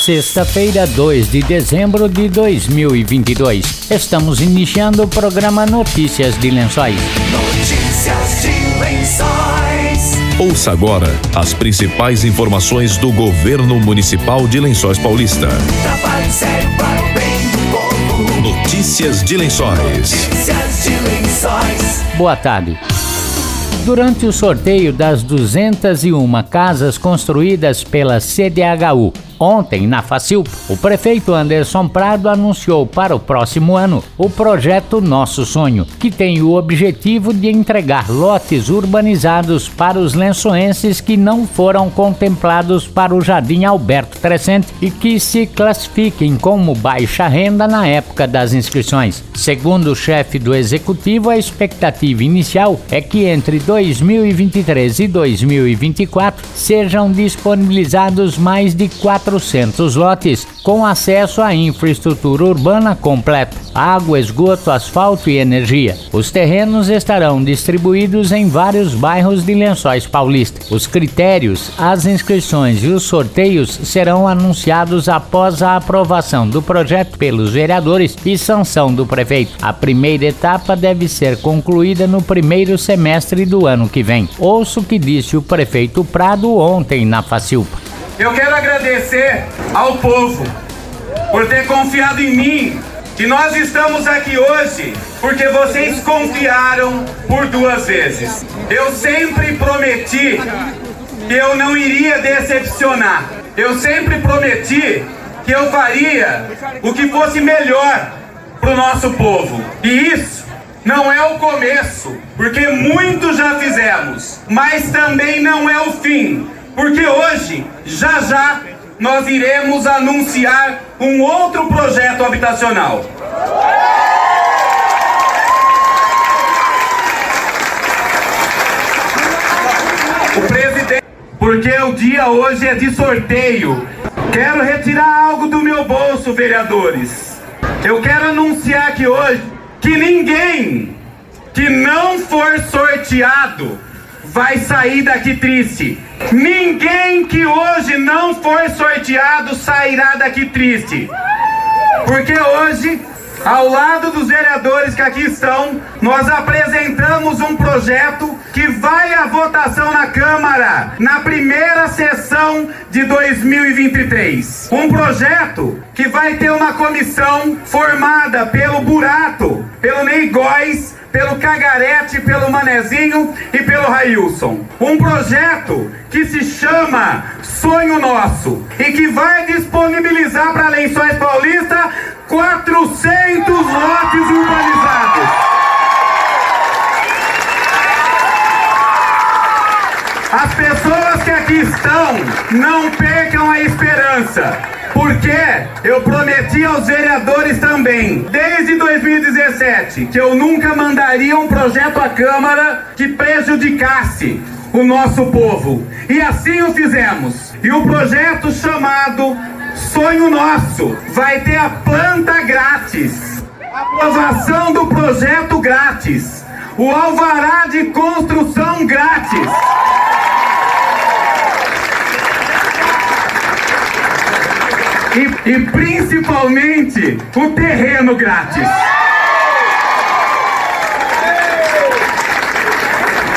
Sexta-feira, 2 de dezembro de 2022. Estamos iniciando o programa Notícias de Lençóis. Notícias de Lençóis. Ouça agora as principais informações do governo municipal de Lençóis Paulista. Notícias de Lençóis. Notícias de Lençóis. Boa tarde. Durante o sorteio das 201 casas construídas pela CDHU Ontem, na Facilp, o prefeito Anderson Prado anunciou para o próximo ano o projeto Nosso Sonho, que tem o objetivo de entregar lotes urbanizados para os lençoenses que não foram contemplados para o Jardim Alberto Crescente e que se classifiquem como baixa renda na época das inscrições. Segundo o chefe do executivo, a expectativa inicial é que entre 2023 e 2024 sejam disponibilizados mais de 4 400 lotes com acesso à infraestrutura urbana completa: água, esgoto, asfalto e energia. Os terrenos estarão distribuídos em vários bairros de Lençóis Paulista. Os critérios, as inscrições e os sorteios serão anunciados após a aprovação do projeto pelos vereadores e sanção do prefeito. A primeira etapa deve ser concluída no primeiro semestre do ano que vem. Ouço o que disse o prefeito Prado ontem na Facilpa. Eu quero agradecer ao povo por ter confiado em mim. E nós estamos aqui hoje porque vocês confiaram por duas vezes. Eu sempre prometi que eu não iria decepcionar. Eu sempre prometi que eu faria o que fosse melhor para o nosso povo. E isso não é o começo, porque muito já fizemos, mas também não é o fim porque hoje, já já, nós iremos anunciar um outro projeto habitacional. O presidente, porque o dia hoje é de sorteio. Quero retirar algo do meu bolso, vereadores. Eu quero anunciar aqui hoje que ninguém que não for sorteado vai sair daqui triste. Ninguém que hoje não for sorteado sairá daqui triste. Porque hoje, ao lado dos vereadores que aqui estão, nós apresentamos um projeto que vai à votação na Câmara na primeira sessão de 2023. Um projeto que vai ter uma comissão formada pelo Burato, pelo Ney Góes, pelo Cagarete, pelo Manezinho e pelo Railson. Um projeto que se chama Sonho Nosso e que vai disponibilizar para Lençóis Paulista 400 lotes urbanizados. As pessoas que aqui estão, não percam a esperança. Porque eu prometi aos vereadores também, desde 2017, que eu nunca mandaria um projeto à Câmara que prejudicasse o nosso povo. E assim o fizemos. E o projeto chamado Sonho Nosso vai ter a planta grátis, a aprovação do projeto grátis, o alvará de construção grátis. E, e principalmente o terreno grátis.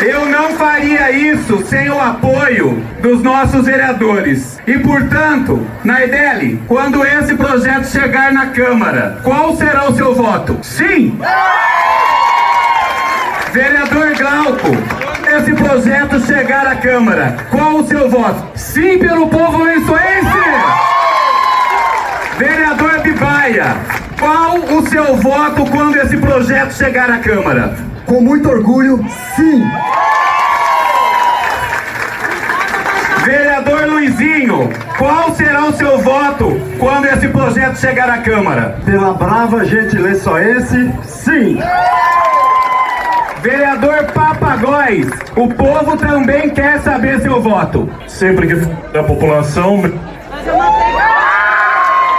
Eu não faria isso sem o apoio dos nossos vereadores. E, portanto, Naideli, quando esse projeto chegar na Câmara, qual será o seu voto? Sim! Vereador Glauco, esse projeto chegar à Câmara, qual o seu voto? Sim pelo povo lençoense! Vereador Bibaia, qual o seu voto quando esse projeto chegar à Câmara? Com muito orgulho, sim. Vereador Luizinho, qual será o seu voto quando esse projeto chegar à Câmara? Pela brava gentileza esse, sim. Vereador Papagóis, o povo também quer saber seu voto. Sempre que da população.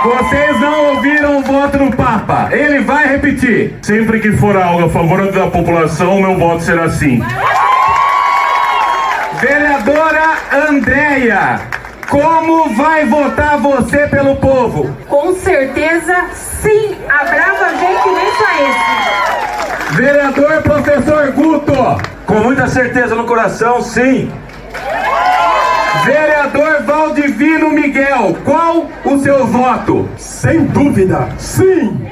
Vocês não ouviram o voto do Papa. Ele vai repetir. Sempre que for algo a favor da população, meu voto será sim. Vereadora Andréia, como vai votar você pelo povo? Com certeza, sim. A gente nem só esse. Vereador Professor Guto. Com muita certeza no coração, sim. Vereador Valdivino Miguel, qual o seu voto? Sem dúvida, sim.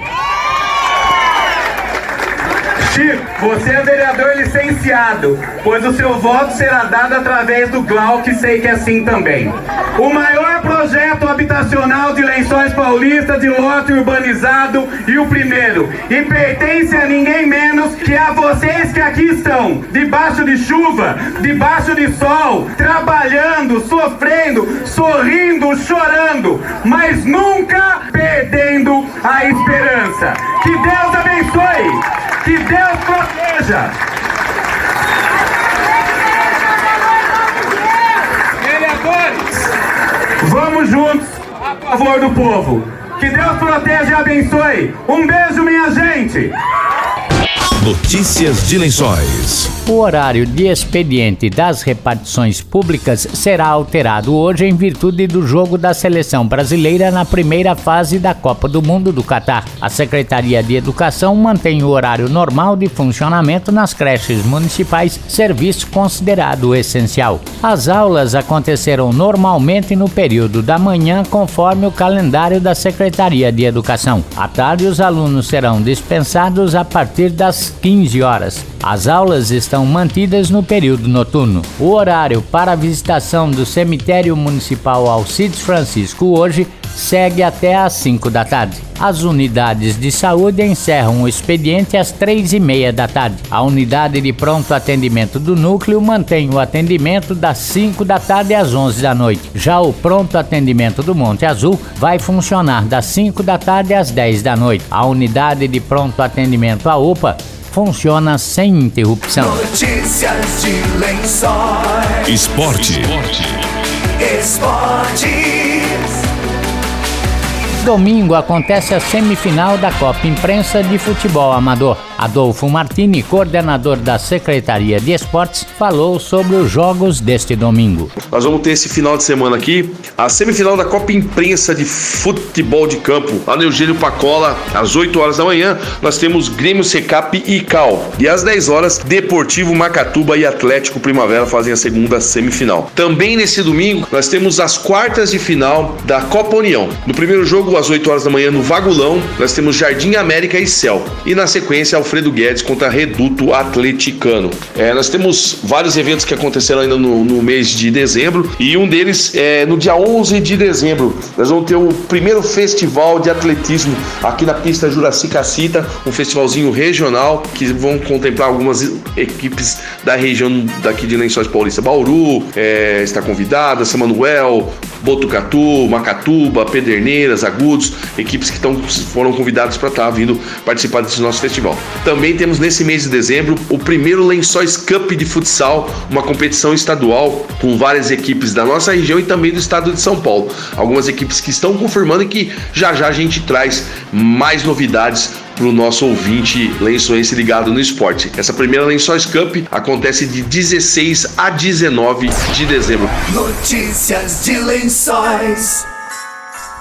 Chico, você é vereador licenciado, pois o seu voto será dado através do GLAU, que sei que é sim também. O maior projeto habitacional de Lençóis Paulista de lote urbanizado e o primeiro. E pertence a ninguém menos que a vocês que aqui estão, debaixo de chuva, debaixo de sol, trabalhando, sofrendo, sorrindo, chorando, mas nunca perdendo a esperança. Que Deus abençoe! Que Deus proteja! Vereadores, vamos juntos a favor do povo. Que Deus proteja e abençoe. Um beijo, minha gente! Notícias de Lençóis. O horário de expediente das repartições públicas será alterado hoje em virtude do jogo da seleção brasileira na primeira fase da Copa do Mundo do Catar. A Secretaria de Educação mantém o horário normal de funcionamento nas creches municipais, serviço considerado essencial. As aulas acontecerão normalmente no período da manhã, conforme o calendário da Secretaria de Educação. À tarde, os alunos serão dispensados a partir das 15 horas. As aulas estão mantidas no período noturno. O horário para a visitação do cemitério municipal Alcides Francisco hoje segue até às 5 da tarde. As unidades de saúde encerram o expediente às três e meia da tarde. A unidade de pronto atendimento do núcleo mantém o atendimento das 5 da tarde às 11 da noite. Já o pronto atendimento do Monte Azul vai funcionar das 5 da tarde às 10 da noite. A unidade de pronto atendimento a UPA funciona sem interrupção. Notícias de lençóis. Esporte. Esportes. Domingo acontece a semifinal da Copa Imprensa de Futebol Amador. Adolfo Martini, coordenador da Secretaria de Esportes, falou sobre os jogos deste domingo. Nós vamos ter esse final de semana aqui a semifinal da Copa Imprensa de Futebol de Campo, lá no Eugênio Pacola, às 8 horas da manhã. Nós temos Grêmio Secap e Cal. E às 10 horas, Deportivo Macatuba e Atlético Primavera fazem a segunda semifinal. Também nesse domingo, nós temos as quartas de final da Copa União. No primeiro jogo, às 8 horas da manhã, no Vagulão, nós temos Jardim América e Céu. E na sequência, Alfredo Guedes contra Reduto Atleticano. É, nós temos vários eventos que aconteceram ainda no, no mês de dezembro e um deles é no dia 11 de dezembro. Nós vamos ter o primeiro festival de atletismo aqui na pista Juraci Cacita, um festivalzinho regional que vão contemplar algumas equipes da região daqui de Lençóis Paulista. Bauru é, está convidada, São Manuel, Botucatu, Macatuba, Pederneiras, Agudos, equipes que tão, foram convidadas para estar vindo participar desse nosso festival. Também temos nesse mês de dezembro o primeiro Lençóis Cup de futsal, uma competição estadual com várias equipes da nossa região e também do estado de São Paulo. Algumas equipes que estão confirmando e que já já a gente traz mais novidades para o nosso ouvinte lençoense ligado no esporte. Essa primeira Lençóis Cup acontece de 16 a 19 de dezembro. Notícias de lençóis.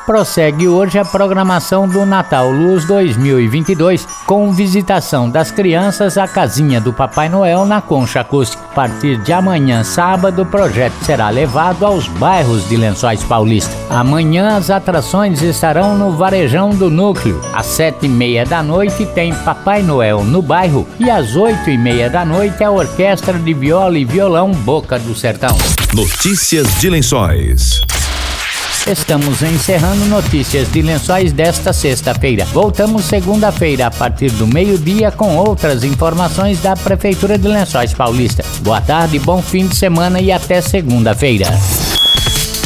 Prossegue hoje a programação do Natal Luz 2022 com visitação das crianças à casinha do Papai Noel na Concha Acústica. A partir de amanhã, sábado, o projeto será levado aos bairros de Lençóis Paulista. Amanhã as atrações estarão no Varejão do Núcleo. Às sete e meia da noite tem Papai Noel no bairro e às oito e meia da noite a Orquestra de Viola e Violão Boca do Sertão. Notícias de Lençóis. Estamos encerrando notícias de lençóis desta sexta-feira. Voltamos segunda-feira a partir do meio-dia com outras informações da Prefeitura de Lençóis Paulista. Boa tarde, bom fim de semana e até segunda-feira.